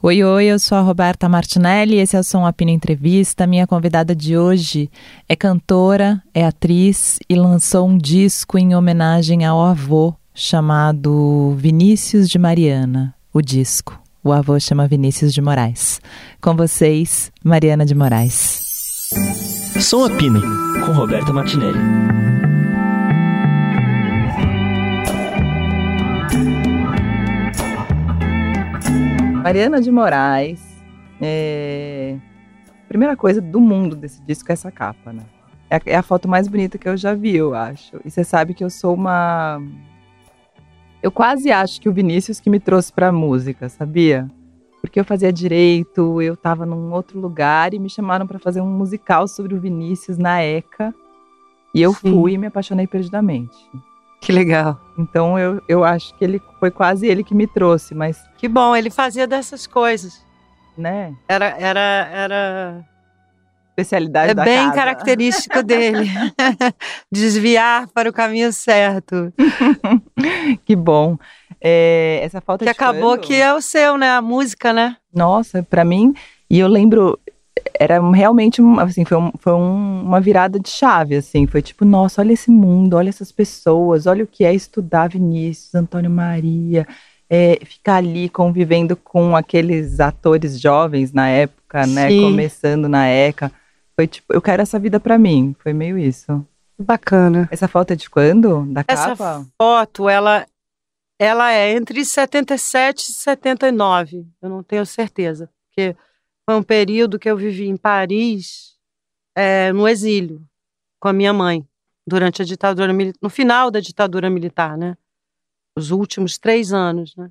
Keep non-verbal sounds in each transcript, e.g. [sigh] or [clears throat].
Oi, oi, eu sou a Roberta Martinelli e esse é o Som Apina Entrevista. Minha convidada de hoje é cantora, é atriz e lançou um disco em homenagem ao avô chamado Vinícius de Mariana, o disco. O avô chama Vinícius de Moraes. Com vocês, Mariana de Moraes. Som Apina, com Roberta Martinelli. Mariana de Moraes. É... Primeira coisa do mundo desse disco é essa capa, né? É a, é a foto mais bonita que eu já vi, eu acho. E você sabe que eu sou uma. Eu quase acho que o Vinícius que me trouxe pra música, sabia? Porque eu fazia direito, eu tava num outro lugar e me chamaram para fazer um musical sobre o Vinícius na ECA. E eu Sim. fui e me apaixonei perdidamente. Que legal. Então eu, eu acho que ele foi quase ele que me trouxe, mas. Que bom, ele fazia dessas coisas. Né? Era. era, era... Especialidade é da bem casa. característico [laughs] dele. [laughs] Desviar para o caminho certo. [laughs] que bom. É, essa falta que de acabou quando? que é o seu, né? A música, né? Nossa, para mim. E eu lembro, era realmente assim foi, um, foi um, uma virada de chave assim. Foi tipo nossa olha esse mundo olha essas pessoas olha o que é estudar Vinícius Antônio Maria é, ficar ali convivendo com aqueles atores jovens na época né Sim. começando na ECA. Foi tipo eu quero essa vida para mim. Foi meio isso. Bacana. Essa foto é de quando? Da essa capa? foto ela ela é entre 77 e 79 eu não tenho certeza porque foi um período que eu vivi em Paris, é, no exílio, com a minha mãe, durante a ditadura militar, no final da ditadura militar, né? Os últimos três anos, né?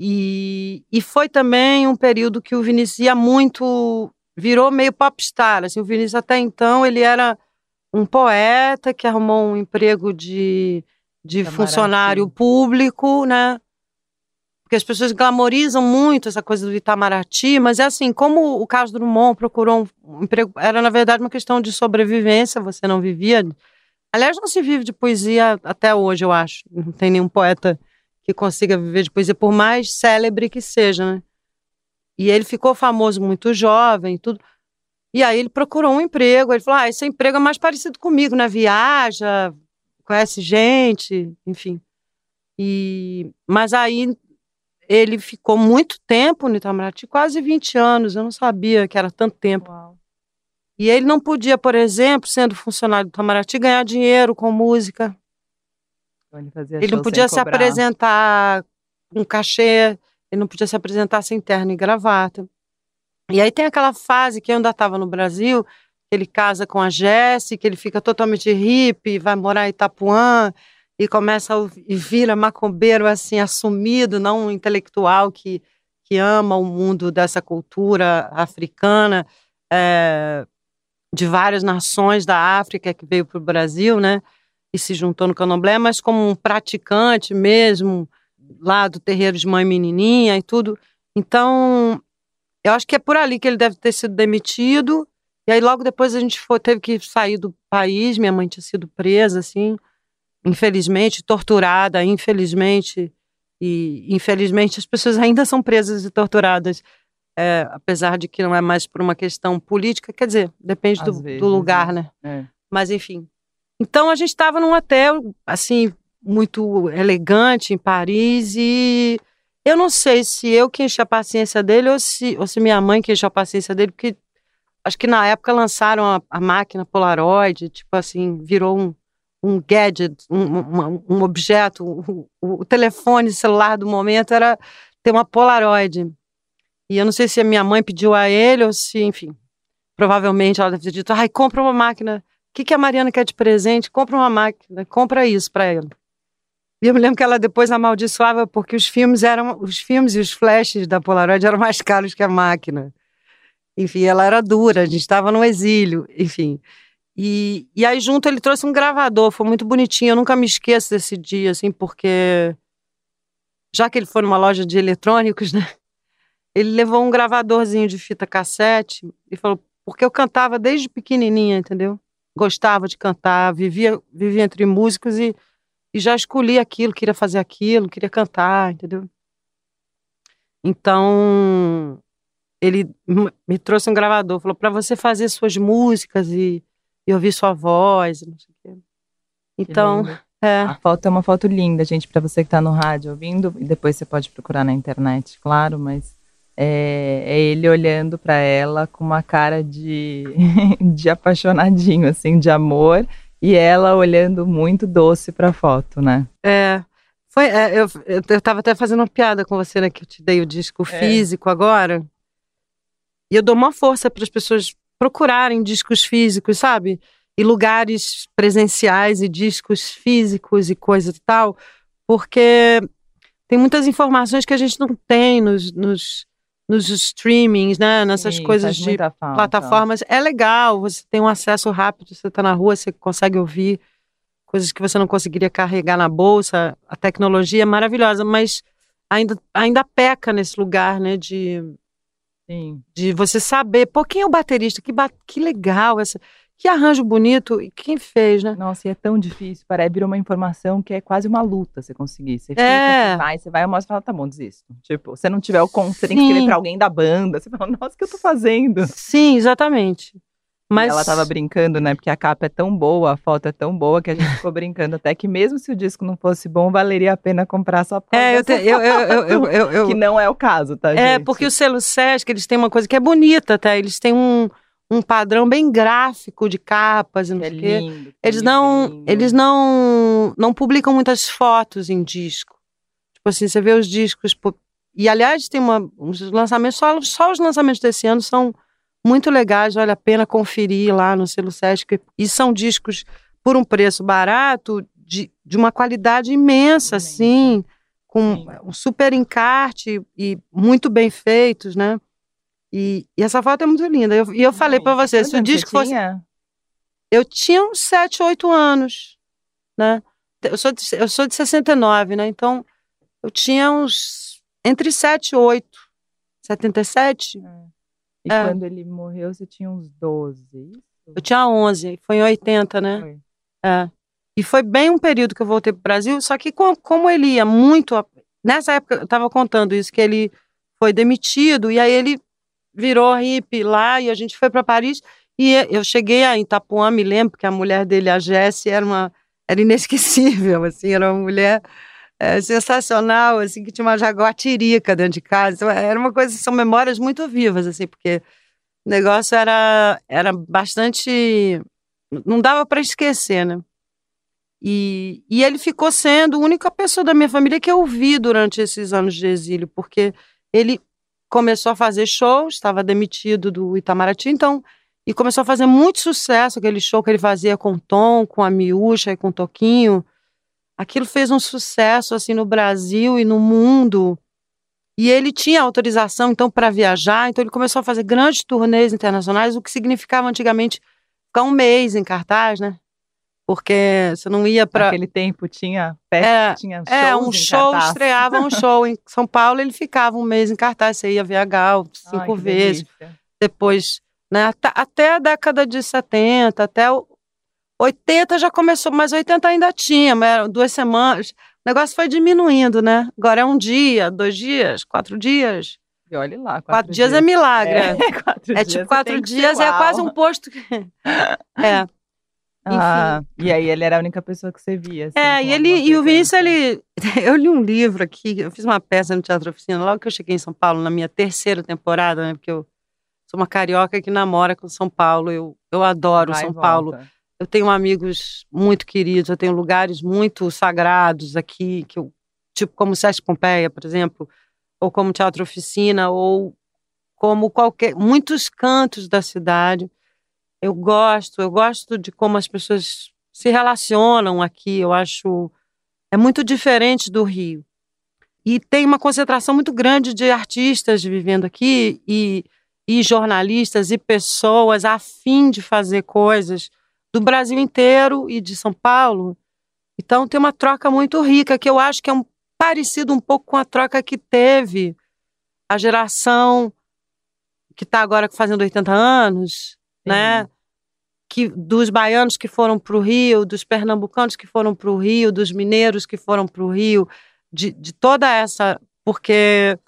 E, e foi também um período que o Vinícius ia muito, virou meio popstar, assim, o Vinícius até então ele era um poeta que arrumou um emprego de, de funcionário público, né? Porque as pessoas glamorizam muito essa coisa do Itamaraty, mas é assim, como o caso do Drummond procurou um emprego, era na verdade uma questão de sobrevivência, você não vivia. Aliás, não se vive de poesia até hoje, eu acho. Não tem nenhum poeta que consiga viver de poesia, por mais célebre que seja, né? E ele ficou famoso muito jovem, tudo. E aí ele procurou um emprego, ele falou: "Ah, esse emprego é mais parecido comigo, né? Viaja, conhece gente, enfim". E mas aí ele ficou muito tempo no Itamaraty, quase 20 anos, eu não sabia que era tanto tempo. Uau. E ele não podia, por exemplo, sendo funcionário do Itamaraty, ganhar dinheiro com música. Então, ele, Ele não podia se cobrar. apresentar com cachê, ele não podia se apresentar sem terno e gravata. E aí tem aquela fase que eu ainda estava no Brasil, que ele casa com a Jessie, que ele fica totalmente hippie, vai morar em Itapuã, e começa a, e vira macumbeiro assim assumido, não um intelectual que, que ama o mundo dessa cultura africana é, de várias nações da África que veio para o Brasil, né? E se juntou no Candomblé, mas como um praticante mesmo lá do terreiro de mãe menininha e tudo. Então, eu acho que é por ali que ele deve ter sido demitido. E aí logo depois a gente foi, teve que sair do país. Minha mãe tinha sido presa, assim infelizmente, torturada, infelizmente, e infelizmente as pessoas ainda são presas e torturadas, é, apesar de que não é mais por uma questão política, quer dizer, depende do, vezes, do, lugar, né? É. Mas enfim. Então a gente estava num hotel, assim, muito elegante em Paris e eu não sei se eu que enchi a paciência dele ou se, ou se minha mãe que encheu a paciência dele, porque acho que na época lançaram a, a máquina Polaroid, tipo assim, virou um, um gadget, um, um, objeto, o, o, telefone celular do momento era ter uma Polaroid. E eu não sei se a minha mãe pediu a ele ou se, enfim, provavelmente ela deve ter dito, ai, compra uma máquina. O que, que a Mariana quer de presente? Compra uma máquina, compra isso para ela. E eu me lembro que ela depois amaldiçoava porque os filmes eram, os filmes e os flashes da Polaroid eram mais caros que a máquina. Enfim, ela era dura, a gente estava no exílio, enfim. E, e aí junto ele trouxe um gravador, foi muito bonitinho, eu nunca me esqueço desse dia, assim, porque já que ele foi numa loja de eletrônicos, né? Ele levou um gravadorzinho de fita cassete e falou, porque eu cantava desde pequenininha, entendeu? Gostava de cantar, vivia, vivia entre músicos e, e já escolhi aquilo, queria fazer aquilo, queria cantar, entendeu? Então, ele me trouxe um gravador, falou para você fazer suas músicas e, e ouvir sua voz, não sei o quê. Então, [laughs] é, A foto é uma foto linda, gente, pra você que tá no rádio ouvindo, e depois você pode procurar na internet, claro, mas é, é ele olhando pra ela com uma cara de, [laughs] de apaixonadinho, assim, de amor, e ela olhando muito doce pra foto, né? é, foi, é, eu, eu, eu tava até fazendo uma piada com você, né, que eu te dei o disco É. físico agora. E eu dou uma força para as pessoas procurarem discos físicos, sabe? E lugares presenciais e discos físicos e coisa e tal, porque tem muitas informações que a gente não tem nos, nos, nos streamings, né? Nessas Sim, coisas de plataformas. É legal, você tem um acesso rápido, você está na rua, você consegue ouvir coisas que você não conseguiria carregar na bolsa. A tecnologia é maravilhosa, mas ainda, ainda peca nesse lugar, né? De, Sim. de você saber, pô, quem é o baterista? Que, ba- que legal, essa, que arranjo bonito, e quem fez, né? Nossa, e é tão difícil, parece virou uma informação que é quase uma luta você conseguir. Você fica, É. você vai, você vai, e fala, tá bom, desisto. Tipo, se não tiver o conto, você tem que escrever pra alguém da banda. Você fala, nossa, o que eu tô fazendo? Sim, exatamente. Mas ela tava brincando, né? Porque a capa é tão boa, a foto é tão boa que a gente ficou brincando até que mesmo se o disco não fosse bom, valeria a pena comprar só por É, eu, te- eu, eu, eu, eu, Que não é o caso, tá, É, gente? porque o selo Sesc, eles têm uma coisa que é bonita, tá? Eles têm um, um padrão bem gráfico de capas e não é sei o quê. Eles é não, lindo. eles não, não publicam muitas fotos em disco. Tipo assim, você vê os discos. E aliás, tem uma, uns lançamentos, só, só os lançamentos desse ano são muito legais, vale a pena conferir lá no selo Sesc. E são discos por um preço barato, de, de uma qualidade imensa, assim, com um super encarte e muito bem feitos, né? E, e essa foto é muito linda. Eu- E eu, falei pra Gente, você, se o disco fosse tinha? eu tinha uns 7, 8 anos, né? Eu sou de, eu sou de 69, né? Então, eu tinha uns entre 7 e 8. 77? E É. quando ele morreu, você tinha uns 12, isso? Eu tinha 11, foi em 80, né? Foi. É. E foi bem um período que eu voltei para o Brasil, só que com- como ele ia muito. Nessa época, eu estava contando isso, que ele foi demitido, e aí ele virou hippie lá, e a gente foi para Paris. E eu cheguei a Itapuã, me lembro, que a mulher dele, a Jessie, era uma. Era inesquecível, [laughs] assim, era uma mulher é, sensacional, assim, que tinha uma jaguatirica dentro de casa. Então, era uma coisa, são memórias muito vivas, assim, porque o negócio era, era bastante. Não dava para esquecer, né? E, e ele ficou sendo a única pessoa da minha família que eu vi durante esses anos de exílio, porque ele começou a fazer shows, estava demitido do Itamaraty, então, e começou a fazer muito sucesso, aquele show que ele fazia com Tom, com a Miúcha e com o Toquinho. Aquilo fez um sucesso, assim, no Brasil e no mundo. E ele tinha autorização, então, para viajar, então ele começou a fazer grandes turnês internacionais, o que significava antigamente ficar um mês em cartaz, né? Porque você não ia para. Naquele tempo tinha festa, É, tinha shows É, um show, cartaz. estreava um show em [laughs] São Paulo, ele ficava um mês em cartaz, você ia Ai, cinco que vezes. delícia. Depois, né, até, até a década de 70, até o 80 já começou, mas 80 ainda tinha, mas eram duas semanas. O negócio foi diminuindo, né? Agora é um dia, dois dias, quatro dias. E olha lá, quatro, Quatro, dias, é milagre. É, É, [laughs] quatro É dias tipo quatro dias, é uau. quase um posto. que- [laughs] é. Ah, e aí ele era a única pessoa que você via. assim, É, e ele e o Vinícius, ele. [laughs] Eu li um livro aqui, eu fiz uma peça no Teatro Oficina, logo que eu cheguei em São Paulo, na minha terceira temporada, né? Porque eu sou uma carioca que namora com São Paulo. Eu, eu adoro Vai São volta. Eu tenho amigos muito queridos, eu tenho lugares muito sagrados aqui, que eu, tipo como Sesc Pompeia, por exemplo, ou como Teatro Oficina, ou como qualquer. muitos cantos da cidade. Eu gosto, eu gosto de como as pessoas se relacionam aqui. Eu acho. É muito diferente do Rio. E tem uma concentração muito grande de artistas vivendo aqui e, e jornalistas e pessoas a fim de fazer coisas do Brasil inteiro e de São Paulo. Então tem uma troca muito rica que eu acho que é um, parecido um pouco com a troca que teve a geração que está agora fazendo 80 anos, né? Que, dos baianos que foram para o Rio, dos pernambucanos que foram para o Rio, dos mineiros que foram para o Rio, de, de toda essa. Porque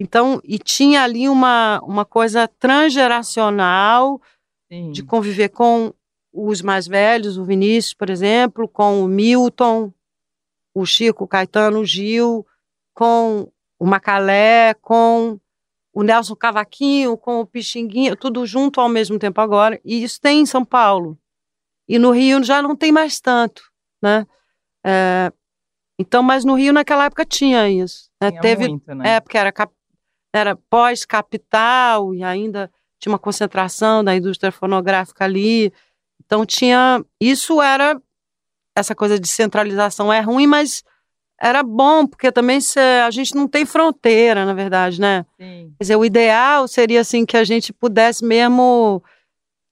Então, e tinha ali uma, uma coisa transgeracional Sim. de conviver com os mais velhos, o Vinícius, por exemplo, com o Milton, o Chico, o Caetano, o Gil, com o Macalé, com o Nelson Cavaquinho, com o Pixinguinha, tudo junto ao mesmo tempo agora. E isso tem em São Paulo. E no Rio já não tem mais tanto, né? É, então, mas no Rio naquela época tinha isso. né? Tinha Teve, muito, né? é, porque era, cap- era pós-capital e ainda tinha uma concentração da indústria fonográfica ali. Então tinha. Isso era. Essa coisa de centralização é ruim, mas era bom, porque também cê- a gente não tem fronteira, na verdade, né? Sim. Quer dizer, o ideal seria assim que a gente pudesse mesmo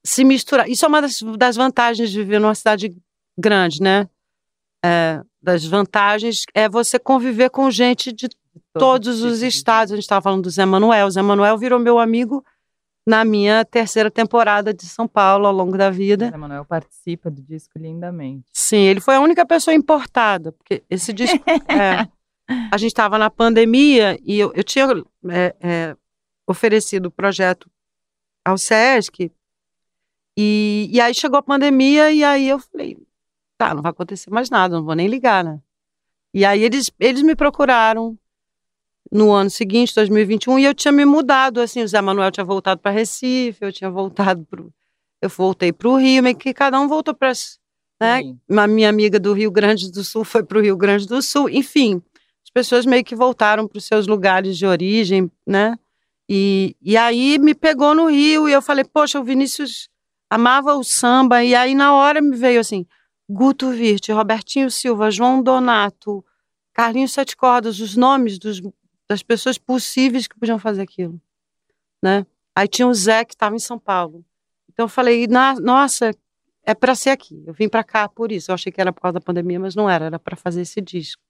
se misturar. Isso é uma das, das vantagens de viver numa cidade grande, né? É, das vantagens é você conviver com gente de todos os estados. A gente estava falando do Zé Manuel. O Zé Manuel virou meu amigo na minha terceira temporada de São Paulo ao longo da vida. José Manuel participa do disco lindamente. Sim, ele foi a única pessoa importada, porque esse disco. [laughs] é, a gente estava na pandemia e eu, eu tinha é, é, oferecido o projeto ao SESC, e, e aí chegou a pandemia, e aí eu falei: tá, não vai acontecer mais nada, não vou nem ligar, né? E aí eles, eles me procuraram no ano seguinte, 2021, e eu tinha me mudado, assim, o Zé Manuel tinha voltado para Recife, eu tinha voltado para eu voltei para o Rio, meio que cada um voltou para né? Sim. Uma minha amiga do Rio Grande do Sul foi para o Rio Grande do Sul, enfim, as pessoas meio que voltaram para os seus lugares de origem, né? E, e aí me pegou no Rio e eu falei, poxa, o Vinícius amava o samba, e aí na hora me veio assim, Guto Virte, Robertinho Silva, João Donato, Carlinhos Sete Cordas, os nomes dos, das pessoas possíveis que podiam fazer aquilo, né? Aí tinha o Zé que estava em São Paulo. Então eu falei, "Na- nossa, é para ser aqui. Eu vim para cá por isso. Eu achei que era por causa da pandemia, mas não era, era para fazer esse disco.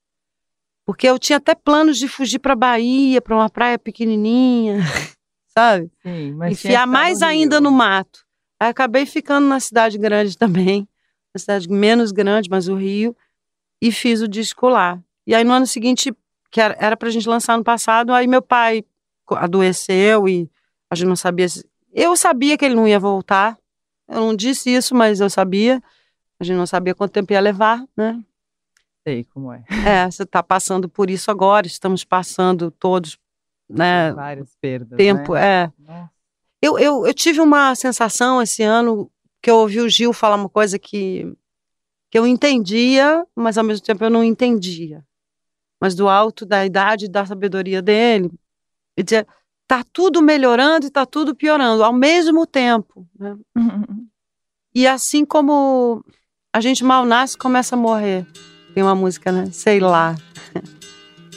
Porque eu tinha até planos de fugir para Bahia, para uma praia pequenininha, [laughs] sabe? Sim, mas Enfiar mais no ainda no mato. Aí acabei ficando na cidade grande [laughs] também, na cidade menos grande, mas o Rio, e fiz o disco lá. E aí no ano seguinte, que era, era pra gente lançar no passado, aí meu pai adoeceu e a gente não sabia se... Eu sabia que ele não ia voltar, eu não disse isso, mas eu sabia. A gente não sabia quanto tempo ia levar, né? Sei como é. É, você está passando por isso agora, estamos passando todos, né? Várias perdas. Tempo, né? é. Nossa. Eu, eu, eu tive uma sensação esse ano que eu ouvi o Gil falar uma coisa que, que eu entendia, mas ao mesmo tempo eu não entendia. Mas do alto da idade e da sabedoria dele, ele dizia, tá tudo melhorando e tá tudo piorando ao mesmo tempo. né? [laughs] E assim como a gente mal nasce, começa a morrer. Tem uma música, né? Sei lá.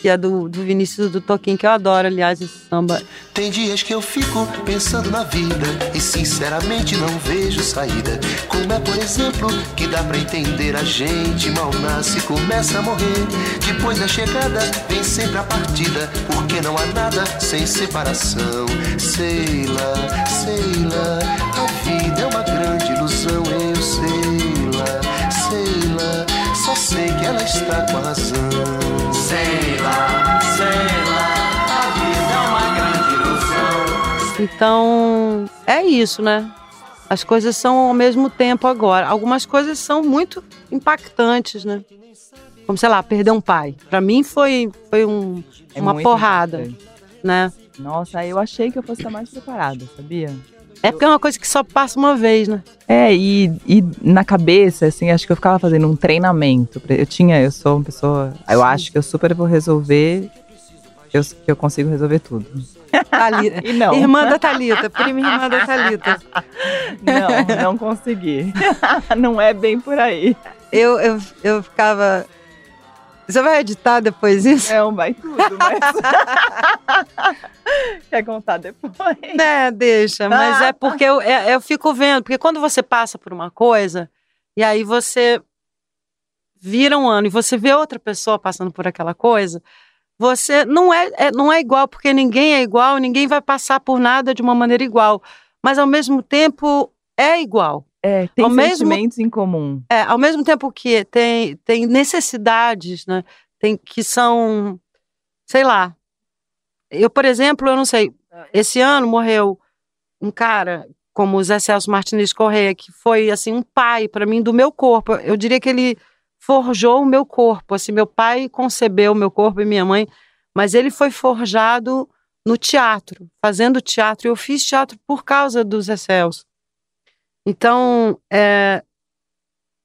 Que é do, do Vinícius do Toquinho, que eu adoro, aliás, esse samba. Tem dias que eu fico pensando na vida e sinceramente não vejo saída. Como é, por exemplo, que dá pra entender a gente mal nasce e começa a morrer. Depois da chegada vem sempre a partida, porque não há nada sem separação. Sei lá, sei lá, a vida é uma grande ilusão, eu sei lá, sei lá, só sei que ela está com a razão. Sei lá, sei lá, a vida é uma grande ilusão. Então, é isso, né? As coisas são ao mesmo tempo agora. Algumas coisas são muito impactantes, né? Como, sei lá, perder um pai. Pra mim foi, foi um, É uma porrada, importante. né? Nossa, eu achei que eu fosse estar mais preparada, sabia? É porque é uma coisa que só passa uma vez, né? É, e, e na cabeça, assim, acho que eu ficava fazendo um treinamento. Eu tinha, eu sou uma pessoa. Eu acho que eu super vou resolver. Eu, que eu consigo resolver tudo. Thalita. [laughs] E não. Irmã da Thalita, prima irmã da Thalita. Não, não consegui. [laughs] não é bem por aí. Eu, eu, eu ficava. Você vai editar depois isso? Não, vai tudo, mas. [laughs] Quer contar depois? Né, deixa, mas é porque eu, é- eu fico vendo, porque quando você passa por uma coisa, e aí você vira um ano e você vê outra pessoa passando por aquela coisa, você não é, é- não é igual, porque ninguém é igual, ninguém vai passar por nada de uma maneira igual. Mas ao mesmo tempo é igual. É, tem Ao mesmo- sentimentos em comum. É, ao mesmo tempo que tem, tem necessidades, né? Tem que são, sei lá. eu, por exemplo, eu não sei, esse ano morreu um cara como o Zé Celso Martinez Correia, que foi assim um pai para mim do meu corpo. Eu diria que ele forjou o meu corpo. Assim, meu pai concebeu o meu corpo e minha mãe, mas ele foi forjado no teatro, fazendo teatro. Eu fiz teatro por causa do Zé Celso. Então, é,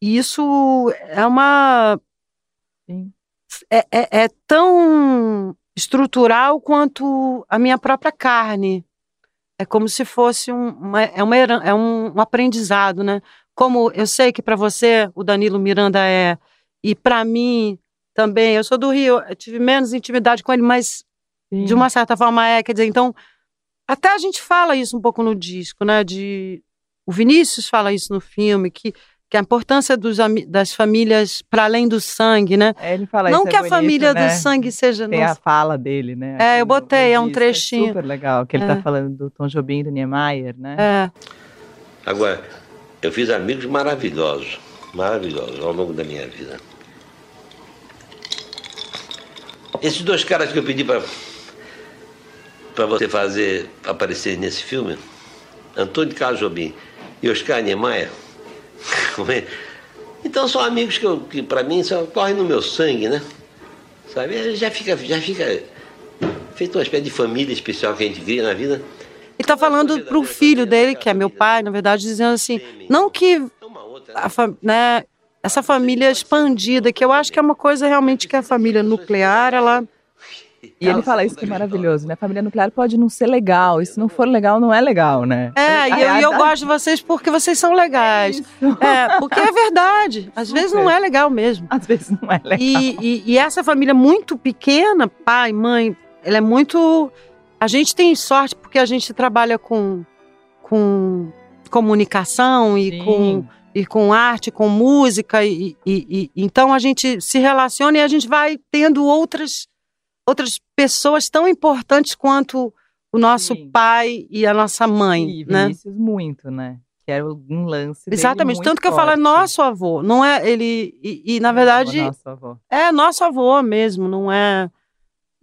isso é uma. É, é, é tão estrutural quanto a minha própria carne. É como se fosse um, uma, é, uma, é um, um aprendizado, né? Como eu sei que para você o Danilo Miranda é, e para mim também, eu sou do Rio, eu tive menos intimidade com ele, mas Sim. de uma certa forma é, quer dizer, então, até a gente fala isso um pouco no disco, né? De, o Vinícius fala isso no filme, que que a importância dos, das famílias para além do sangue, né? É, ele fala Não isso que é a bonito, família né? do sangue seja. Tem nossa. a fala dele, né? É, eu botei, é um disco, trechinho. super legal, que ele É. tá falando do Tom Jobim, do Niemeyer, né? É. Agora, eu fiz amigos maravilhosos, maravilhosos ao longo da minha vida. Esses dois caras que eu pedi para para você fazer aparecer nesse filme, Antônio Carlos Jobim e Oscar Niemeyer, é? então são amigos que, eu- que para mim só correm no meu sangue, né? Sabe? Já fica, já fica feito uma espécie de família especial que a gente cria na vida. E tá falando pro filho dele, que é meu pai, na verdade, dizendo assim, não que a fa- né, essa família expandida, que eu acho que é uma coisa realmente que a família nuclear, ela E ele fala isso que é maravilhoso, né? Família nuclear pode não ser legal, e se não for legal, não é legal, né? É, e eu, e eu a- gosto de vocês porque vocês são legais. É, porque é verdade. Às vezes não é legal mesmo. Às vezes não é legal. E, e- e essa família muito pequena, pai, mãe, ela é muito. A gente tem sorte porque a gente trabalha com, com comunicação e Sim. com, e com arte, com música, e, e- e- então a gente se relaciona e a gente vai tendo outras, outras pessoas tão importantes quanto o nosso Sim. pai e a nossa mãe, E né? Vinícius muito, né? Que era um lance Exatamente, tanto que eu falo é forte. nosso avô, não é ele e, e, na verdade O nosso avô. é nosso avô mesmo, não é.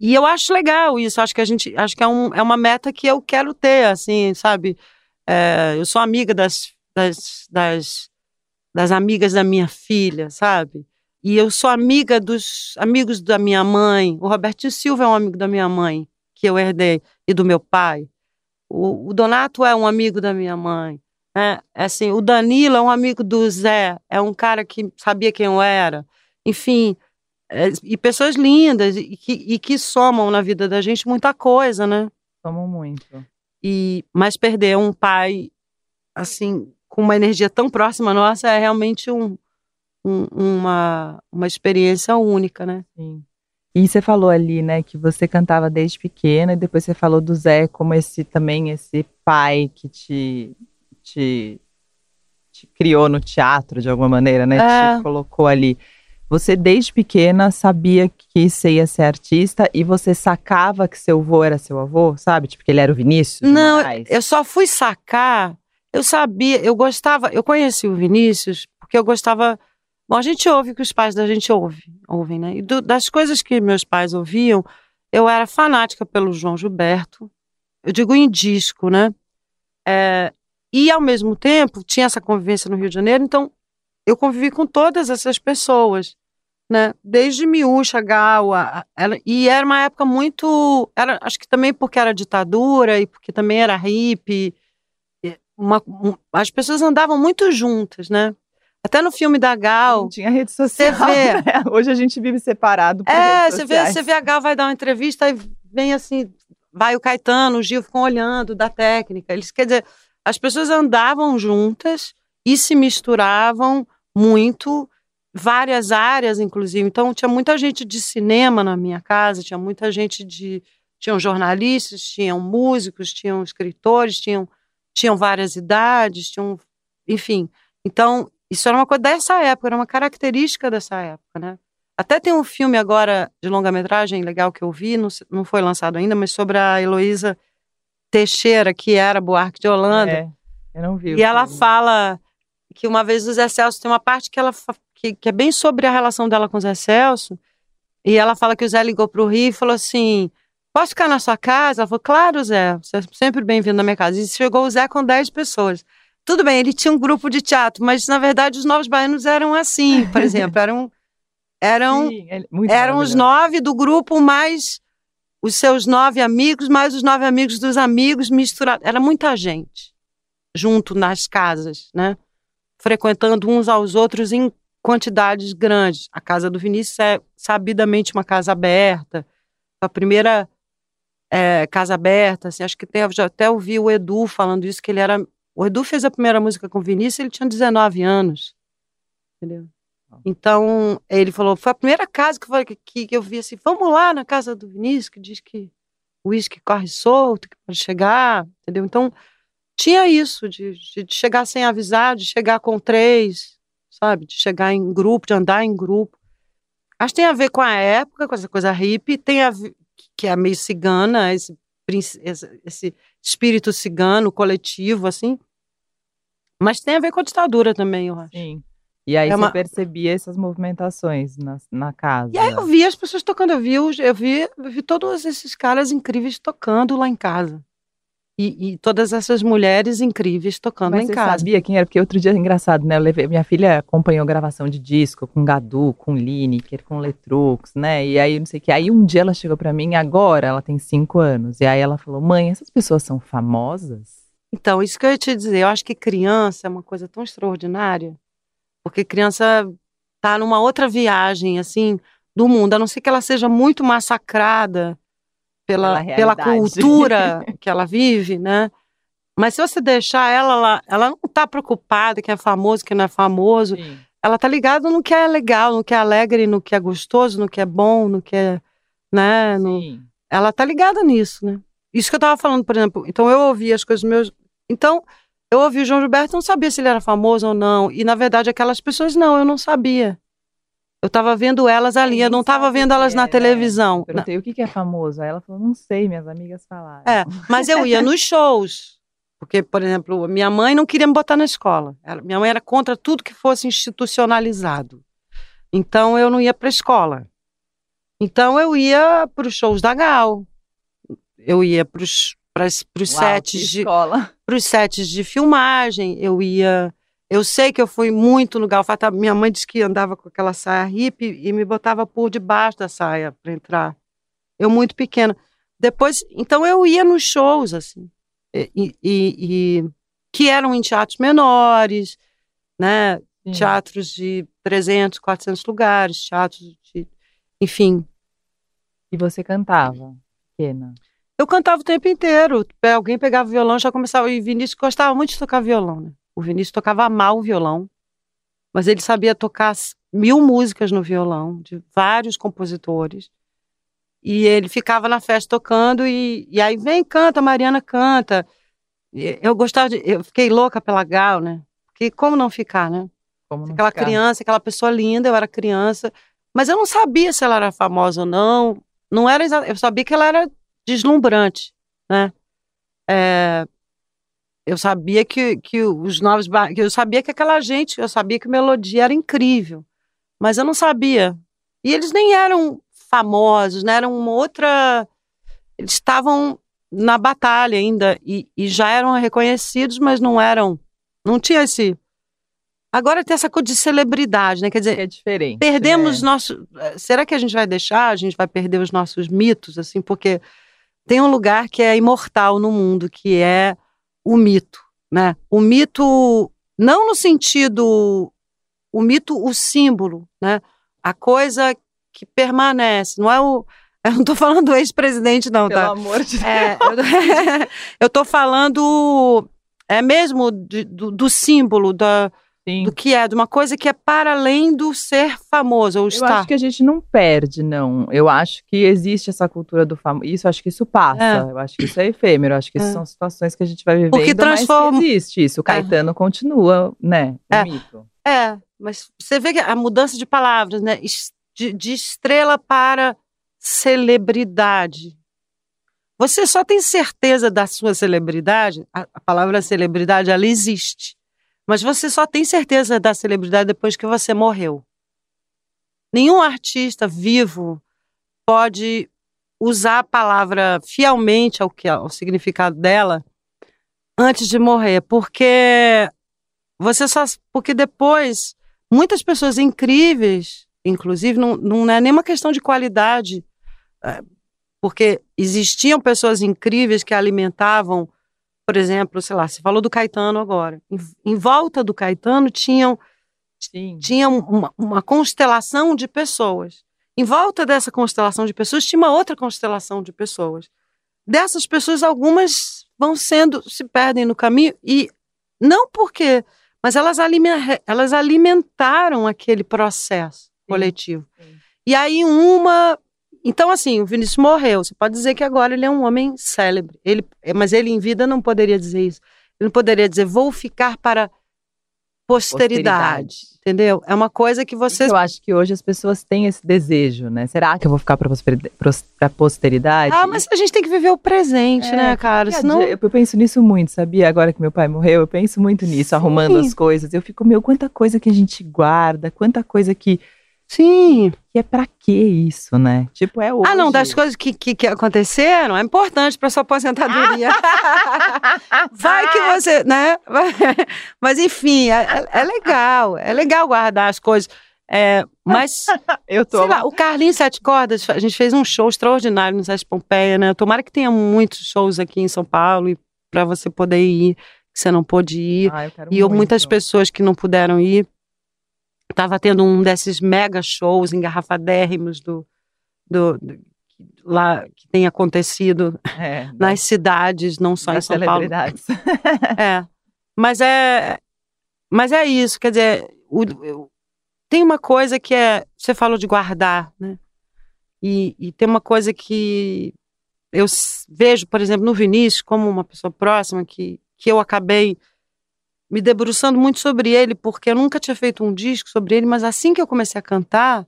E eu acho legal isso, acho que a gente, acho que é, um, é uma meta que eu quero ter, assim, sabe? É, eu sou amiga das, das, das, das amigas da minha filha, sabe? E eu sou amiga dos amigos da minha mãe. O Robertinho Silva é um amigo da minha mãe, que eu herdei, e do meu pai. O, o Donato é um amigo da minha mãe. É, é assim, o Danilo é um amigo do Zé, é um cara que sabia quem eu era. Enfim, é, e pessoas lindas e que, e que somam na vida da gente muita coisa, né? Tomam muito. E mas perder um pai assim com uma energia tão próxima nossa é realmente um, um- uma uma experiência única, né? Sim. E você falou ali, né, que você cantava desde pequena, e depois você falou do Zé como esse também esse pai que te, te, te criou no teatro de alguma maneira, né? É. Te colocou ali. Você desde pequena sabia que você ia ser artista e você sacava que seu avô era seu avô, sabe? Tipo que ele era o Vinícius. Não, eu só fui sacar. Eu sabia, eu gostava, eu conheci o Vinícius porque eu gostava. Bom, a gente ouve o que os pais da gente ouve, ouvem, né? E do- das coisas que meus pais ouviam, eu era fanática pelo João Gilberto. Eu digo em disco, né? É, e ao mesmo tempo tinha essa convivência no Rio de Janeiro, então eu convivi com todas essas pessoas, né? Desde Miúcha, Gal, a- a- ela- e era uma época muito, era, acho que também porque era ditadura e porque também era hippie, uma- um- as pessoas andavam muito juntas, né? Até no filme da Gal, Não tinha rede social. vê. [laughs] né? Hoje a gente vive separado por é, você vê, você vê a Gal vai dar uma entrevista e vem assim, vai o Caetano, o Gil ficam olhando da técnica. Eles, quer dizer, as pessoas andavam juntas e se misturavam muito, várias áreas, inclusive. Então, tinha muita gente de cinema na minha casa, tinha muita gente de. Tinham jornalistas, tinham músicos, tinham escritores, tinham, tinham várias idades, tinham. Enfim. Então, isso era uma coisa dessa época, era uma característica dessa época, né? Até tem um filme agora de longa-metragem legal que eu vi, não, não foi lançado ainda, mas sobre a Heloísa Teixeira, que era Buarque de Holanda. É, eu não vi. E ela filme. fala que uma vez o Zé Celso tem uma parte que ela que, que é bem sobre a relação dela com o Zé Celso. E ela fala que o Zé ligou para o Rio e falou assim: posso ficar na sua casa? Ela falou, claro, Zé, você é sempre bem-vindo na minha casa. E chegou o Zé com 10 pessoas. Tudo bem, ele tinha um grupo de teatro, mas na verdade os Novos Baianos eram assim, por exemplo, eram eram Sim, é eram os nove do grupo mais os seus nove amigos, mais os nove amigos dos amigos misturados. Era muita gente junto nas casas, né? Frequentando uns aos outros em quantidades grandes. A casa do Vinícius é sabidamente uma casa aberta. A primeira é, casa aberta, assim, acho que tem, já até ouvi o Edu falando isso, que ele era. O Edu fez a primeira música com o Vinícius, ele tinha 19 anos. Entendeu? Então, ele falou, foi a primeira casa que, foi, que, que eu vi assim, vamos lá na casa do Vinícius, que diz que o uísque corre solto, que pode chegar, entendeu? Então, tinha isso, de, de, de chegar sem avisar, de chegar com três, sabe? De chegar em grupo, de andar em grupo. Acho que tem a ver com a época, com essa coisa hippie, tem a ver, que é meio cigana, esse, esse espírito cigano, coletivo, assim. Mas tem a ver com a ditadura também, eu acho. Sim. E aí É você uma- percebia essas movimentações na, na casa. E aí eu vi as pessoas tocando, eu vi, eu vi, eu vi todos esses caras incríveis tocando lá em casa. E, e todas essas mulheres incríveis tocando Mas lá em você casa. sabia quem era? Porque outro dia, engraçado, né? Eu levei, minha filha acompanhou gravação de disco com Gadu, com Lineker, com Letrux, né? E aí, não sei o que. Aí um dia ela chegou pra mim, agora ela tem cinco anos. E aí ela falou, mãe, essas pessoas são famosas? Então, isso que eu ia te dizer, eu acho que criança é uma coisa tão extraordinária, porque criança tá numa outra viagem, assim, do mundo, a não ser que ela seja muito massacrada pela, Pela pela cultura [laughs] que ela vive, né? Mas se você deixar ela lá, ela não tá preocupada que é famoso, que não é famoso, Sim. ela tá ligada no que é legal, no que é alegre, no que é gostoso, no que é bom, no que é, né, no, Sim. ela tá ligada nisso, né? Isso que eu tava falando, por exemplo. Então eu ouvi as coisas meus. Então eu ouvi o João Gilberto, não sabia se ele era famoso ou não. E na verdade aquelas pessoas não, eu não sabia. Eu tava vendo elas ali, eu não tava vendo elas é, na né? televisão. Eu Perguntei o que que é famoso. Aí ela falou, não sei, minhas amigas falaram. É, mas eu ia nos shows. Porque, por exemplo, minha mãe não queria me botar na escola. Ela- minha mãe era contra tudo que fosse institucionalizado. Então eu não ia para a escola. Então eu ia para os shows da Gal. Eu ia para os sets de escola. pros sets de filmagem. Eu ia. Eu sei que eu fui muito no Galfata. Minha mãe disse que andava com aquela saia hippie e me botava por debaixo da saia para entrar. Eu muito pequena. Depois, então eu ia nos shows assim, e, e- e- que eram em teatros menores, né? Sim. Teatros de 300, 400 lugares, teatros de, enfim. E você cantava, pequena. Eu cantava o tempo inteiro. Alguém pegava o violão, já começava. E Vinícius gostava muito de tocar violão, né? O Vinícius tocava mal o violão, mas ele sabia tocar mil músicas no violão, de vários compositores. E ele ficava na festa tocando, e, e aí vem, canta, Mariana canta. Eu gostava de. Eu fiquei louca pela Gal, né? Porque como não ficar, né? Como não Aquela ficar? criança, aquela pessoa linda, eu era criança, mas eu não sabia se ela era famosa ou não. Não era exa- eu sabia que ela era deslumbrante, né? É, eu sabia que, que os novos, que eu sabia que aquela gente, eu sabia que a melodia era incrível, mas eu não sabia. E eles nem eram famosos, né? Eram uma outra, eles estavam na batalha ainda e, e já eram reconhecidos, mas não eram, não tinha esse Agora tem essa coisa de celebridade, né? Quer dizer, é diferente. perdemos né? nosso. eh, Será que a gente vai deixar? A gente vai perder os nossos mitos, assim, porque tem um lugar que é imortal no mundo, que é o mito, né? O mito, não no sentido. O mito, o símbolo, né? A coisa que permanece. Não é o. [laughs] Eu não estou falando do ex-presidente, não, Pelo tá? amor de Deus. É, [laughs] eu, tô falando. É mesmo de- do, do símbolo, da, Sim. do que é, de uma coisa que é para além do ser famoso ou Eu estar. acho que a gente não perde, não. Eu acho que existe essa cultura do famoso. Isso, eu acho que isso passa. É. Eu acho que isso é efêmero. Eu acho que isso É. são situações que a gente vai vivendo, Porque transforma- existe isso. O Caetano continua, né? O É. mito. É, mas você vê que a mudança de palavras, né? De, de estrela para celebridade. Você só tem certeza da sua celebridade, a, a palavra celebridade, ela existe. Mas você só tem certeza da celebridade depois que você morreu. Nenhum artista vivo pode usar a palavra fielmente ao, que, ao significado dela antes de morrer, porque você só. Porque depois, muitas pessoas incríveis, inclusive, não, não é nenhuma questão de qualidade, é, porque existiam pessoas incríveis que alimentavam, por exemplo, sei lá, você falou do Caetano agora. Em, em volta do Caetano tinham, tinha uma, uma constelação de pessoas. Em volta dessa constelação de pessoas tinha uma outra constelação de pessoas. Dessas pessoas, algumas vão sendo, se perdem no caminho, e não porque, mas elas, elas alimentaram aquele processo sim, coletivo. Sim. E aí uma. Então, assim, o Vinícius morreu. Você pode dizer que agora ele é um homem célebre. Ele, mas ele em vida não poderia dizer isso. Ele não poderia dizer, vou ficar para posteridade, posteridade, entendeu? É uma coisa que vocês. Eu acho que hoje as pessoas têm esse desejo, né? Será que eu vou ficar para posteridade? Ah, mas a gente tem que viver o presente, é, né, cara? Senão... Eu, eu penso nisso muito, sabia? Agora que meu pai morreu, eu penso muito nisso, Sim. arrumando as coisas. Eu fico, meu, quanta coisa que a gente guarda, quanta coisa que Sim. E é pra que isso, né? Tipo, é hoje. Ah, não, das coisas que, que, que aconteceram, é importante pra sua aposentadoria. [laughs] Vai que você, né? [laughs] Mas enfim, é, é, é, legal, é legal guardar as coisas. É, mas, [laughs] eu tô. Sei lá, o Carlinhos Sete Cordas, a gente fez um show extraordinário no Sete Pompeia, né? Tomara que tenha muitos shows aqui em São Paulo e para você poder ir, que você não pôde ir. Ah, e muito. muitas pessoas que não puderam ir estava tendo um desses mega shows engarrafadérrimos do, do, do lá que tem acontecido é, [laughs] nas cidades, não só em São Paulo. [laughs] é, mas é, mas é isso. Quer dizer, o, o, tem uma coisa que é, você falou de guardar, né? E, e tem uma coisa que eu vejo, por exemplo, no Vinícius como uma pessoa próxima que que eu acabei me debruçando muito sobre ele, porque eu nunca tinha feito um disco sobre ele, mas assim que eu comecei a cantar,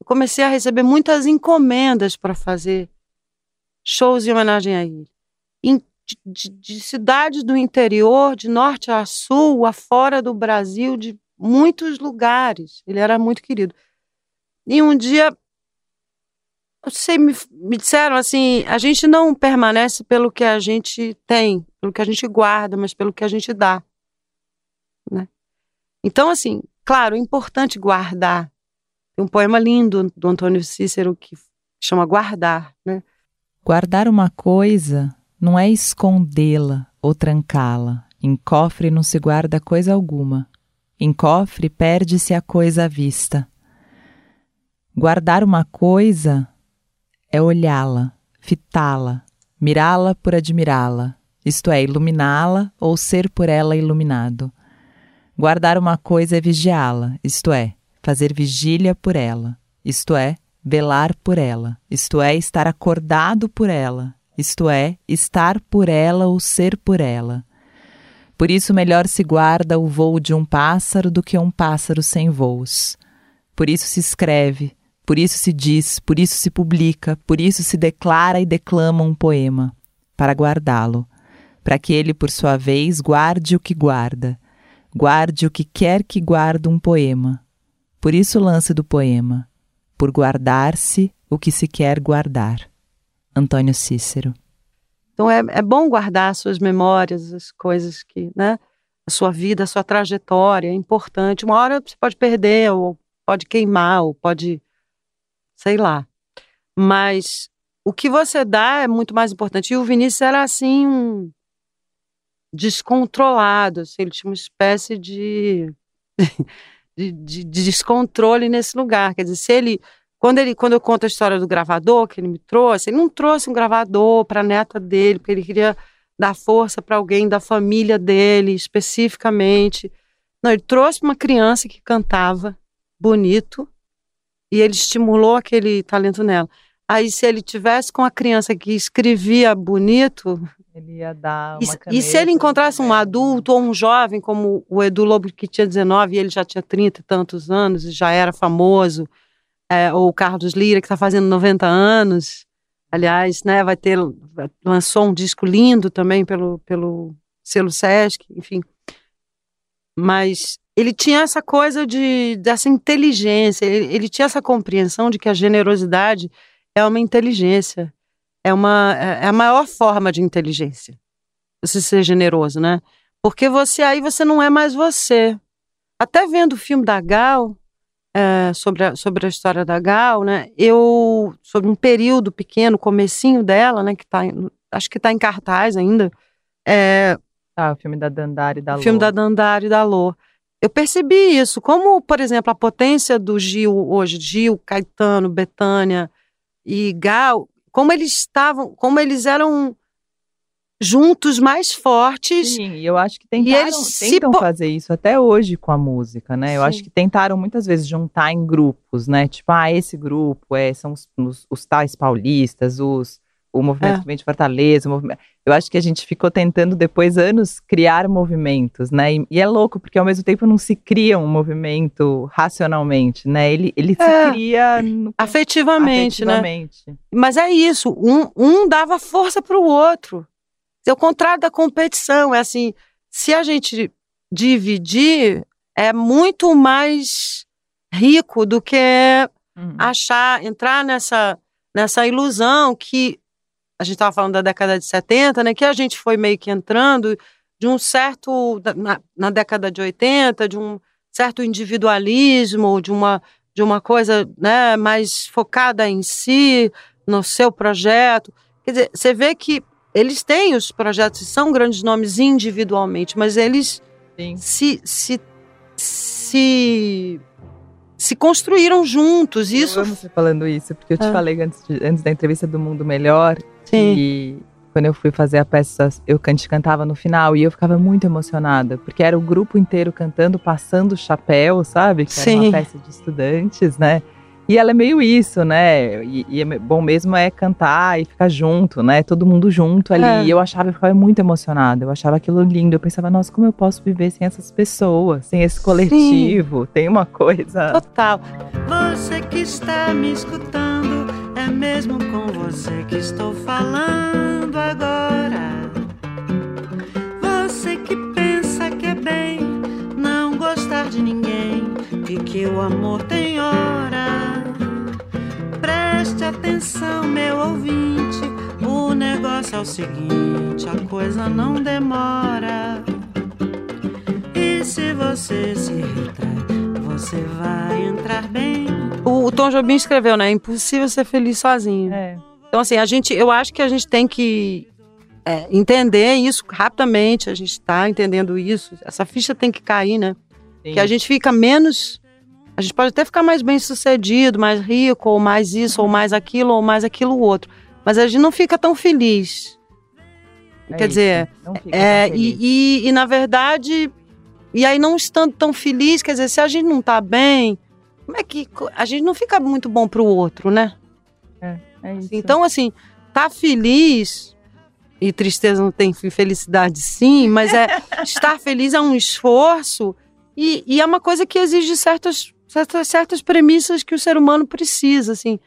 eu comecei a receber muitas encomendas para fazer shows em homenagem a ele. Em, de, de, cidades do interior, de norte a sul, afora do Brasil, de muitos lugares. Ele era muito querido. E um dia, eu sei, me, me disseram assim: a gente não permanece pelo que a gente tem, pelo que a gente guarda, mas pelo que a gente dá. Né? Então, assim, claro, é importante guardar. Tem um poema lindo do Antônio Cícero que chama Guardar. Né? Guardar uma coisa não é escondê-la ou trancá-la. Em cofre não se guarda coisa alguma. Em cofre perde-se a coisa à vista. Guardar uma coisa é olhá-la, fitá-la, mirá-la por admirá-la, isto é, iluminá-la ou ser por ela iluminado. Guardar uma coisa é vigiá-la, isto é, fazer vigília por ela, isto é, velar por ela, isto é, estar acordado por ela, isto é, estar por ela ou ser por ela. Por isso, melhor se guarda o voo de um pássaro do que um pássaro sem voos. Por isso se escreve, por isso se diz, por isso se publica, por isso se declara e declama um poema, para guardá-lo, para que ele, por sua vez, guarde o que guarda Guarde o que quer que guarde um poema. Por isso o lance do poema. Por guardar-se o que se quer guardar. Antônio Cícero. Então é, é bom guardar suas memórias, as coisas que, né? A sua vida, a sua trajetória é importante. Uma hora você pode perder, ou pode queimar, ou pode. sei lá. Mas o que você dá é muito mais importante. E o Vinícius era assim um descontrolado, assim, ele tinha uma espécie de, [laughs] de, de, de, descontrole nesse lugar. Quer dizer, se ele quando, ele. quando eu conto a história do gravador que ele me trouxe, ele não trouxe um gravador para a neta dele, porque ele queria dar força para alguém da família dele, especificamente. Não, ele trouxe uma criança que cantava bonito e ele estimulou aquele talento nela. Aí, se ele tivesse com a criança que escrevia bonito, ele ia dar uma e, e se ele encontrasse um adulto ou um jovem, como o Edu Lobo, que tinha 19 e ele já tinha 30 e tantos anos e já era famoso, é, ou o Carlos Lira, que está fazendo 90 anos, aliás, né, vai ter, lançou um disco lindo também pelo, pelo selo Sesc, enfim. Mas ele tinha essa coisa de, dessa inteligência, ele, ele tinha essa compreensão de que a generosidade é uma inteligência é uma é a maior forma de inteligência. Você ser generoso, né? Porque você aí você não é mais você. Até vendo o filme da Gal, é, sobre, a, sobre a história da Gal, né? Eu sobre um período pequeno, comecinho dela, né? Que tá, acho que está em cartaz ainda. É, ah, o filme da Dandara e da Lô. O filme da Dandara e da Lô. Eu percebi isso, como, por exemplo, a potência do Gil hoje, Gil, Caetano, Betânia e Gal, como eles estavam, como eles eram juntos mais fortes. Sim, eu acho que tentaram, e eles tentam fazer isso até hoje com a música, né? Eu Sim. acho que tentaram muitas vezes juntar em grupos, né? Tipo, ah, esse grupo é, são os, os, os tais paulistas, os o movimento é. de Fortaleza, movimento... eu acho que a gente ficou tentando depois anos criar movimentos, né? E, e, é louco porque ao mesmo tempo não se cria um movimento racionalmente, né? Ele, ele é. se cria no... afetivamente, afetivamente, né? Mas é isso, um, um dava força para o outro. É o contrário da competição, é assim, se a gente dividir, é muito mais rico do que uhum. achar, entrar nessa nessa ilusão que a gente estava falando da década de 70, né, que a gente foi meio que entrando de um certo, na, na, década de 80, de um certo individualismo, de uma, de uma coisa né, mais focada em si, no seu projeto. Quer dizer, você vê que eles têm os projetos, são grandes nomes individualmente, mas eles se, se, se se construíram juntos. Isso... Eu amo você falando isso, porque eu te ah. falei antes, de, antes da entrevista do Mundo Melhor Sim. e quando eu fui fazer a peça, eu cantava no final e eu ficava muito emocionada, porque era o grupo inteiro cantando, passando o chapéu, sabe? Que Sim. era uma peça de estudantes, né? E ela é meio isso, né? E, e, é bom mesmo é cantar e ficar junto, né? Todo mundo junto ali. É. E eu achava, eu ficava muito emocionada. Eu achava aquilo lindo. Eu pensava, nossa, como eu posso viver sem essas pessoas, sem esse coletivo? Sim. Tem uma coisa. Total. Você que está me escutando, é mesmo com você que estou falando agora. Você que pensa que é bem não gostar de ninguém e que o amor tem hora. Preste atenção, meu ouvinte. O negócio é o seguinte: a coisa não demora. E se você se retrai, você vai entrar bem. O, Tom Jobim escreveu, né? É impossível ser feliz sozinho. É. Então, assim, a gente, eu acho que a gente tem que é, entender isso rapidamente. A gente está entendendo isso. Essa ficha tem que cair, né? Sim. Que a gente fica menos a gente pode até ficar mais bem sucedido, mais rico, ou mais isso, ou mais aquilo, ou mais aquilo outro. Mas a gente não fica tão feliz. É Quer isso, dizer, é, e, e, e, na verdade, e aí não estando tão feliz, quer dizer, se a gente não tá bem, como é que a gente não fica muito bom pro outro, né? É, é isso. Então, assim, tá feliz, e tristeza não tem felicidade sim, mas é [laughs] estar feliz é um esforço e, e, é uma coisa que exige certas certas, certas premissas que o ser humano precisa, assim.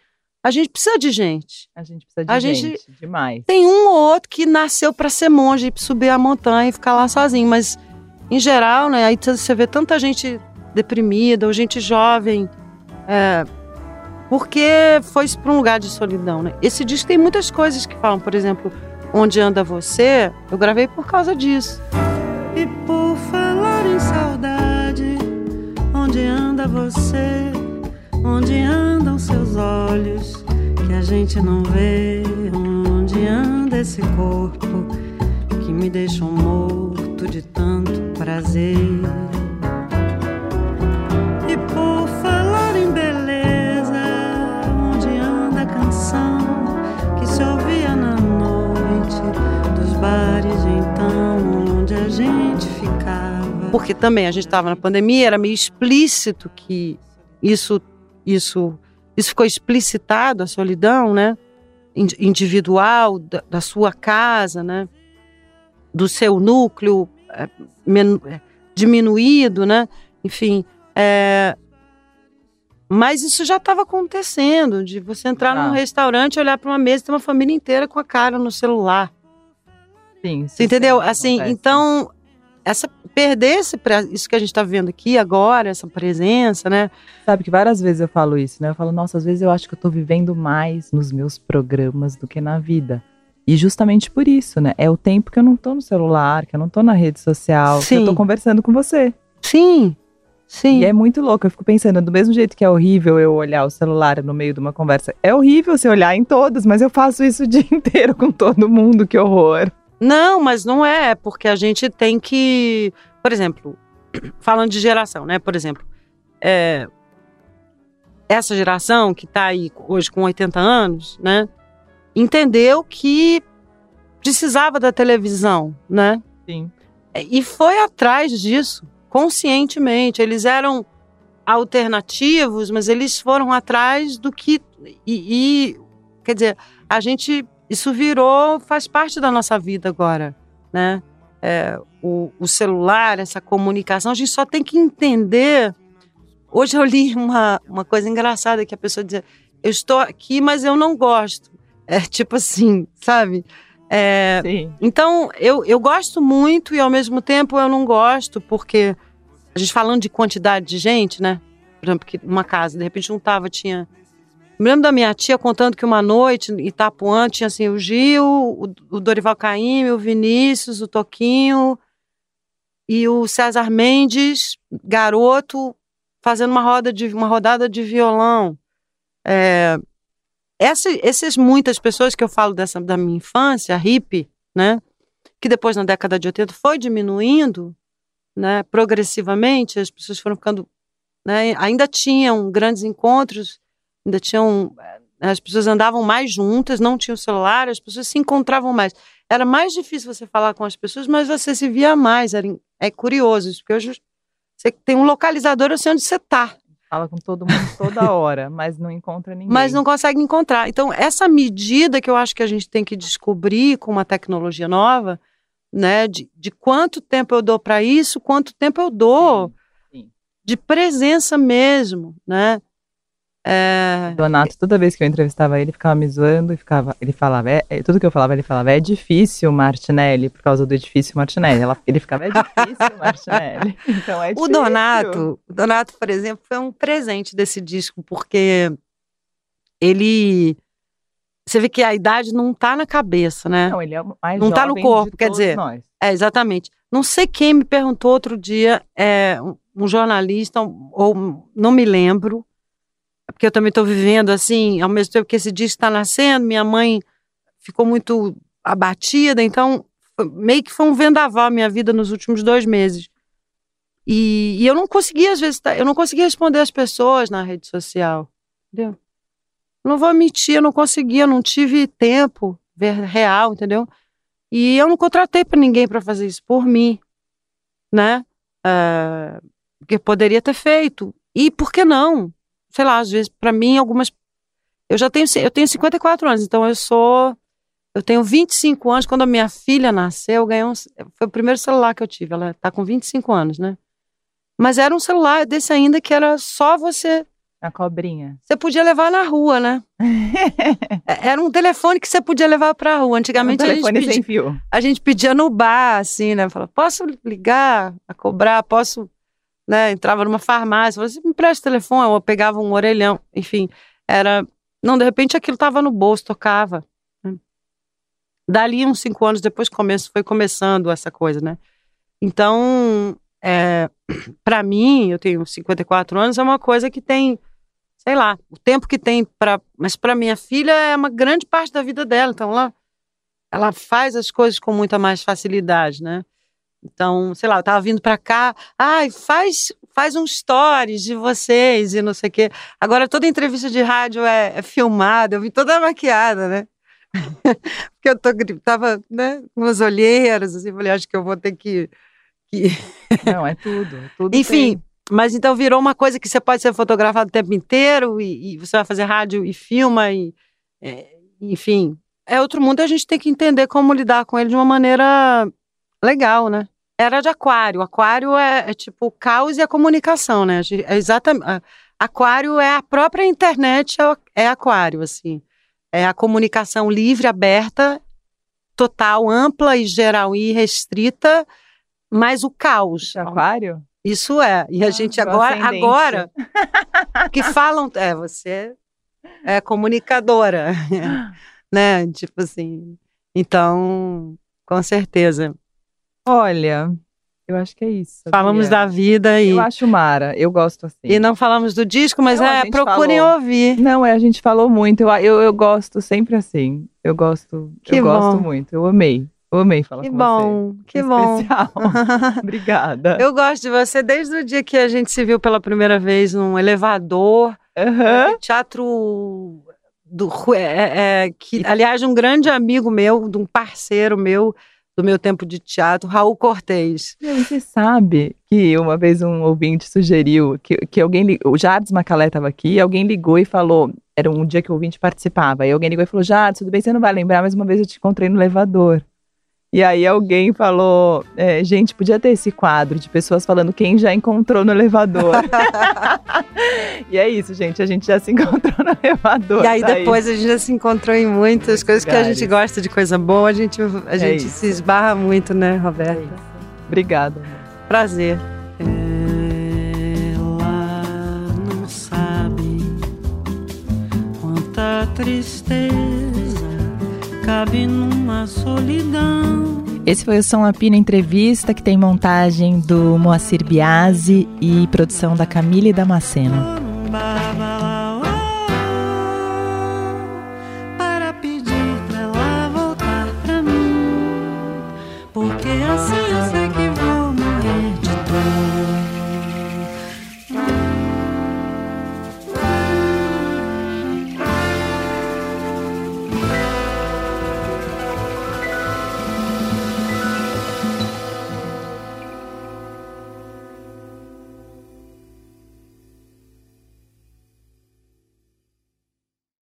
A gente precisa de gente. A gente precisa de a gente, gente demais. Tem um ou outro que nasceu para ser monge, subir a montanha e ficar lá sozinho, mas em geral, né, aí você vê tanta gente deprimida ou gente jovem, é, porque foi para um lugar de solidão, né? Esse disco tem muitas coisas que falam, por exemplo, Onde Anda Você, eu gravei por causa disso. E por falar em saudade, onde anda você? Onde andam seus olhos que a gente não vê? Onde anda esse corpo que me deixou morto de tanto prazer? E por falar em beleza, onde anda a canção que se ouvia na noite dos bares então onde a gente ficava? Porque também a gente estava na pandemia, era meio explícito que isso isso isso ficou explicitado a solidão, né? Individual da sua casa, né? Do seu núcleo é, men, é, diminuído, né? Enfim, é, mas isso já estava acontecendo, de você entrar ah. num restaurante, olhar para uma mesa e ter uma família inteira com a cara no celular. Sim. Você entendeu? Assim, acontece. então essa perder esse, isso que a gente está vendo aqui agora, essa presença, né? Sabe que várias vezes eu falo isso, né? Eu falo, nossa, às vezes eu acho que eu tô vivendo mais nos meus programas do que na vida. E justamente por isso, né? É o tempo que eu não tô no celular, que eu não tô na rede social, que eu Sim. tô conversando com você. Sim, sim. E é muito louco. Eu fico pensando, do mesmo jeito que é horrível eu olhar o celular no meio de uma conversa, é horrível você olhar em todos, mas eu faço isso o [laughs] dia inteiro com todo mundo, que horror. Não, mas não é, porque a gente tem que, por exemplo, [clears throat] falando de geração, né? Por exemplo, é, essa geração que está aí hoje com 80 anos, né? Entendeu que precisava da televisão, né? Sim. E foi atrás disso, conscientemente. Eles eram alternativos, mas eles foram atrás do que. E, e, quer dizer, a gente. Isso virou, faz parte da nossa vida agora, né? É, o, o celular, essa comunicação, a gente só tem que entender. Hoje eu li uma, uma coisa engraçada que a pessoa dizia: Eu estou aqui, mas eu não gosto. É tipo assim, sabe? É, então, eu, eu gosto muito e ao mesmo tempo eu não gosto, porque a gente falando de quantidade de gente, né? Por exemplo, que uma casa, de repente não tava, tinha. Eu me lembro da minha tia contando que uma noite em Itapuã tinha assim o Gil, o, o Dorival Caymmi, o Vinícius, o Toquinho e o César Mendes, garoto, fazendo uma, roda de, uma rodada de violão. É, essa, essas muitas pessoas que eu falo dessa da minha infância, hippie, né? Que depois na década de 80 foi diminuindo, né? Progressivamente, as pessoas foram ficando, né? Ainda tinham grandes encontros, ainda tinham as pessoas andavam mais juntas, não tinham celular, as pessoas se encontravam mais. Era mais difícil você falar com as pessoas, mas você se via mais. Era, é curioso isso, porque hoje você tem um localizador, eu sei onde você está. Fala com todo mundo toda [laughs] hora, mas não encontra ninguém. Mas não consegue encontrar. Então, essa medida que eu acho que a gente tem que descobrir com uma tecnologia nova, né? De, de quanto tempo eu dou para isso, quanto tempo eu dou Sim, sim. de presença mesmo, né? É, Donato, toda vez que eu entrevistava ele, ficava me zoando e ficava. Ele falava, é, é- tudo que eu falava, ele falava, é difícil, Martinelli, por causa do edifício Martinelli. Ela- ele ficava, é difícil, [laughs] Martinelli. Então é o difícil. Donato, o Donato, por exemplo, foi um presente desse disco, porque ele. Você vê que a idade não tá na cabeça, né? Não, ele é o mais Não tá no corpo, quer dizer, nós. É, exatamente. Não sei quem me perguntou outro dia, é, um, jornalista, ou não me lembro, porque eu também estou vivendo assim, ao mesmo tempo que esse disco está nascendo, minha mãe ficou muito abatida, então meio que foi um vendaval a minha vida nos últimos dois meses. E, e eu não conseguia, às vezes, tá- eu não conseguia responder as pessoas na rede social, entendeu? Não vou mentir, eu não conseguia, eu não tive tempo real, entendeu? E eu não contratei para ninguém para fazer isso por mim, né? Ah, porque poderia ter feito. E por que não? Sei lá, às vezes, para mim, algumas. Eu já tenho, eu tenho 54 anos, então eu sou. Eu tenho 25 anos. Quando a minha filha nasceu, eu ganhei um. Foi o primeiro celular que eu tive. Ela tá com 25 anos, né? Mas era um celular desse ainda que era só você. A cobrinha. Você podia levar na rua, né? [laughs] É, Era um telefone que você podia levar pra rua. Um Antigamente a gente pedia, sem fio. a gente pedia no bar, assim, né? Falava, posso ligar a cobrar? Posso, né? Entrava numa farmácia, falava assim, me presta o telefone, ou pegava um orelhão, enfim, era... Não, de repente aquilo tava no bolso, tocava. né? Dali, uns cinco anos depois, começo, foi começando essa coisa, né? Então, é, [clears throat] para mim, eu tenho 54 anos, é uma coisa que tem, sei lá, o tempo que tem para... Mas para minha filha é uma grande parte da vida dela, então ela ela faz as coisas com muita mais facilidade, né? Então, sei lá, eu tava vindo pra cá, ai, faz, faz um stories de vocês e não sei o quê. Agora toda entrevista de rádio é, é filmada, eu vim toda maquiada, né? [laughs] Porque eu tô, tava, né, com umas olheiras, assim, falei, acho que eu vou ter que... que... [laughs] Não, é tudo. tudo Enfim, tem. mas então virou uma coisa que você pode ser fotografado o tempo inteiro e, e você vai fazer rádio e filma e, é, enfim, é outro mundo. e A gente tem que entender como lidar com ele de uma maneira legal, né? Era de aquário. Aquário é, é tipo o caos e a comunicação, né? É exatamente. Aquário é a própria internet, é, é aquário, assim. É a comunicação livre, aberta, total, ampla e geral e restrita mais o caos. De aquário? Isso é. E a Ah, gente agora, agora [laughs] que falam, é, você é comunicadora, [laughs] né? Tipo assim. Então, com certeza. Olha, eu acho que é isso. sabia? Falamos da vida e, Eu acho Mara, eu gosto assim. e não falamos do disco, mas Não, a é, gente procurem falou. ouvir. Não, é, a gente falou muito. Eu, eu, eu gosto sempre assim. Eu gosto, Que eu gosto bom. muito. Eu amei. Eu amei falar Que com bom, você. que bom. Especial. [laughs] Obrigada. Eu gosto de você desde o dia que a gente se viu pela primeira vez num elevador, Aham. teatro do Ru- é, é, que aliás um grande amigo meu, de um parceiro meu do meu tempo de teatro, Raul Cortez. E Você sabe que uma vez um ouvinte sugeriu que, que alguém. li- O Jardim Macalé estava aqui e alguém ligou e falou. Era um dia que o ouvinte participava. Aí alguém ligou e falou: Jardim, tudo bem, você não vai lembrar, mas uma vez eu te encontrei no elevador. E aí alguém falou: é, gente, podia ter esse quadro de pessoas falando quem já encontrou no elevador. [laughs] e é isso, gente. A gente já se [laughs] encontrou no elevador. E aí tá depois a gente já se encontrou em muitas coisas que a gente gosta de coisa boa, a gente, a gente isso. se esbarra muito, né, É Roberta? isso. Obrigada. Prazer. Ela não sabe quanta tristeza cabe numa solidão. Esse foi o Som Apina Entrevista, que tem montagem do Moacir Biasi e produção da Camille Damasceno. Num